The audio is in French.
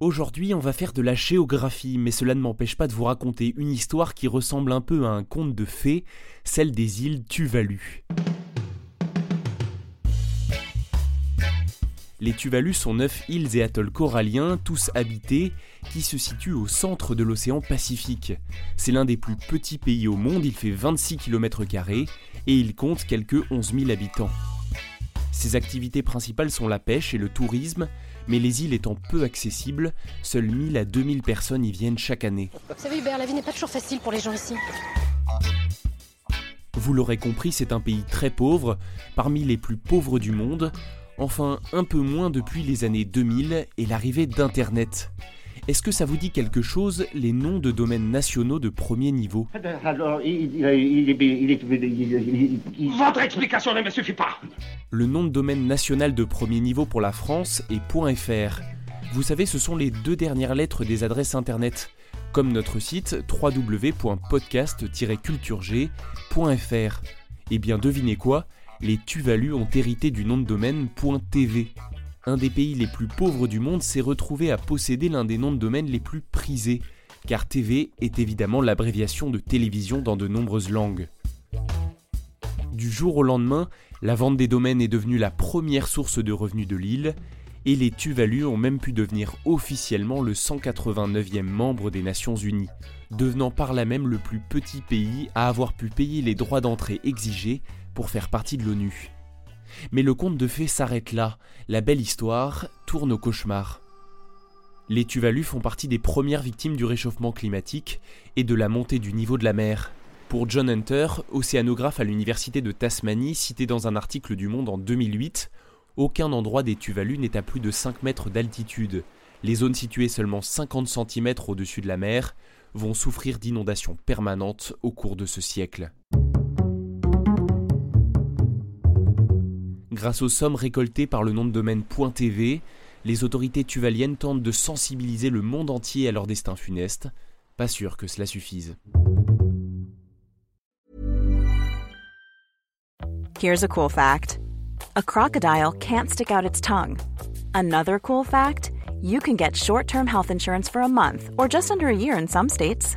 Aujourd'hui, on va faire de la géographie, mais cela ne m'empêche pas de vous raconter une histoire qui ressemble un peu à un conte de fées, celle des îles Tuvalu. Les Tuvalu sont neuf îles et atolls coralliens, tous habités, qui se situent au centre de l'océan Pacifique. C'est l'un des plus petits pays au monde, il fait 26 km et il compte quelques 11 000 habitants. Ses activités principales sont la pêche et le tourisme, mais les îles étant peu accessibles, seules 1000 à 2000 personnes y viennent chaque année. Vous savez Hubert, la vie n'est pas toujours facile pour les gens ici. Vous l'aurez compris, c'est un pays très pauvre, parmi les plus pauvres du monde, enfin un peu moins depuis les années 2000 et l'arrivée d'Internet. Est-ce que ça vous dit quelque chose, les noms de domaines nationaux de premier niveau Alors, il, il, il, il, Votre explication ne me suffit pas Le nom de domaine national de premier niveau pour la France est .fr. Vous savez, ce sont les deux dernières lettres des adresses internet, comme notre site www.podcast-cultureg.fr. Eh bien, devinez quoi Les Tuvalu ont hérité du nom de domaine .tv un des pays les plus pauvres du monde s'est retrouvé à posséder l'un des noms de domaine les plus prisés, car TV est évidemment l'abréviation de télévision dans de nombreuses langues. Du jour au lendemain, la vente des domaines est devenue la première source de revenus de l'île, et les Tuvalu ont même pu devenir officiellement le 189e membre des Nations Unies, devenant par là même le plus petit pays à avoir pu payer les droits d'entrée exigés pour faire partie de l'ONU. Mais le conte de fées s'arrête là, la belle histoire tourne au cauchemar. Les Tuvalu font partie des premières victimes du réchauffement climatique et de la montée du niveau de la mer. Pour John Hunter, océanographe à l'université de Tasmanie, cité dans un article du Monde en 2008, aucun endroit des Tuvalu n'est à plus de 5 mètres d'altitude. Les zones situées seulement 50 cm au-dessus de la mer vont souffrir d'inondations permanentes au cours de ce siècle. Grâce aux sommes récoltées par le nom de domaine .tv, les autorités tuvaliennes tentent de sensibiliser le monde entier à leur destin funeste. Pas sûr que cela suffise. Here's a cool fact. A crocodile can't stick out its tongue. Another cool fact, you can get short-term health insurance for a month or just under a year in some states.